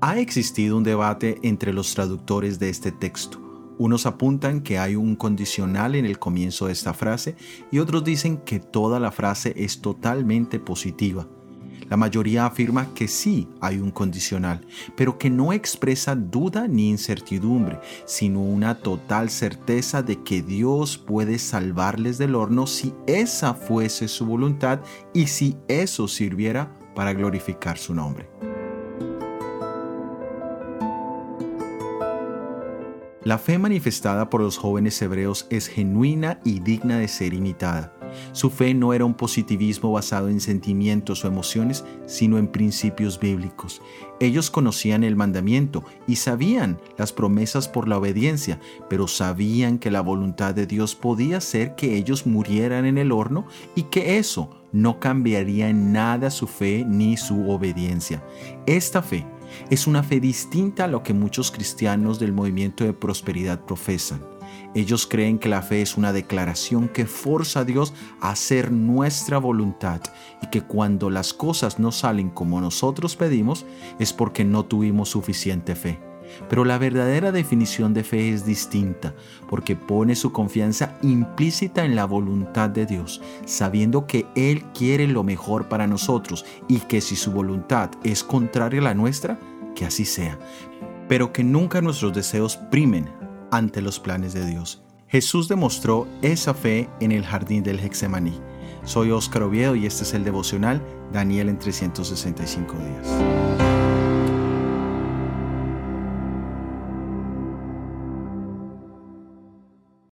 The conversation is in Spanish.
Ha existido un debate entre los traductores de este texto. Unos apuntan que hay un condicional en el comienzo de esta frase y otros dicen que toda la frase es totalmente positiva. La mayoría afirma que sí hay un condicional, pero que no expresa duda ni incertidumbre, sino una total certeza de que Dios puede salvarles del horno si esa fuese su voluntad y si eso sirviera para glorificar su nombre. La fe manifestada por los jóvenes hebreos es genuina y digna de ser imitada. Su fe no era un positivismo basado en sentimientos o emociones, sino en principios bíblicos. Ellos conocían el mandamiento y sabían las promesas por la obediencia, pero sabían que la voluntad de Dios podía ser que ellos murieran en el horno y que eso no cambiaría en nada su fe ni su obediencia. Esta fe es una fe distinta a lo que muchos cristianos del movimiento de prosperidad profesan. Ellos creen que la fe es una declaración que forza a Dios a hacer nuestra voluntad y que cuando las cosas no salen como nosotros pedimos es porque no tuvimos suficiente fe. Pero la verdadera definición de fe es distinta, porque pone su confianza implícita en la voluntad de Dios, sabiendo que Él quiere lo mejor para nosotros y que si su voluntad es contraria a la nuestra, que así sea, pero que nunca nuestros deseos primen ante los planes de Dios. Jesús demostró esa fe en el jardín del Hexemaní. Soy Óscar Oviedo y este es el devocional Daniel en 365 días.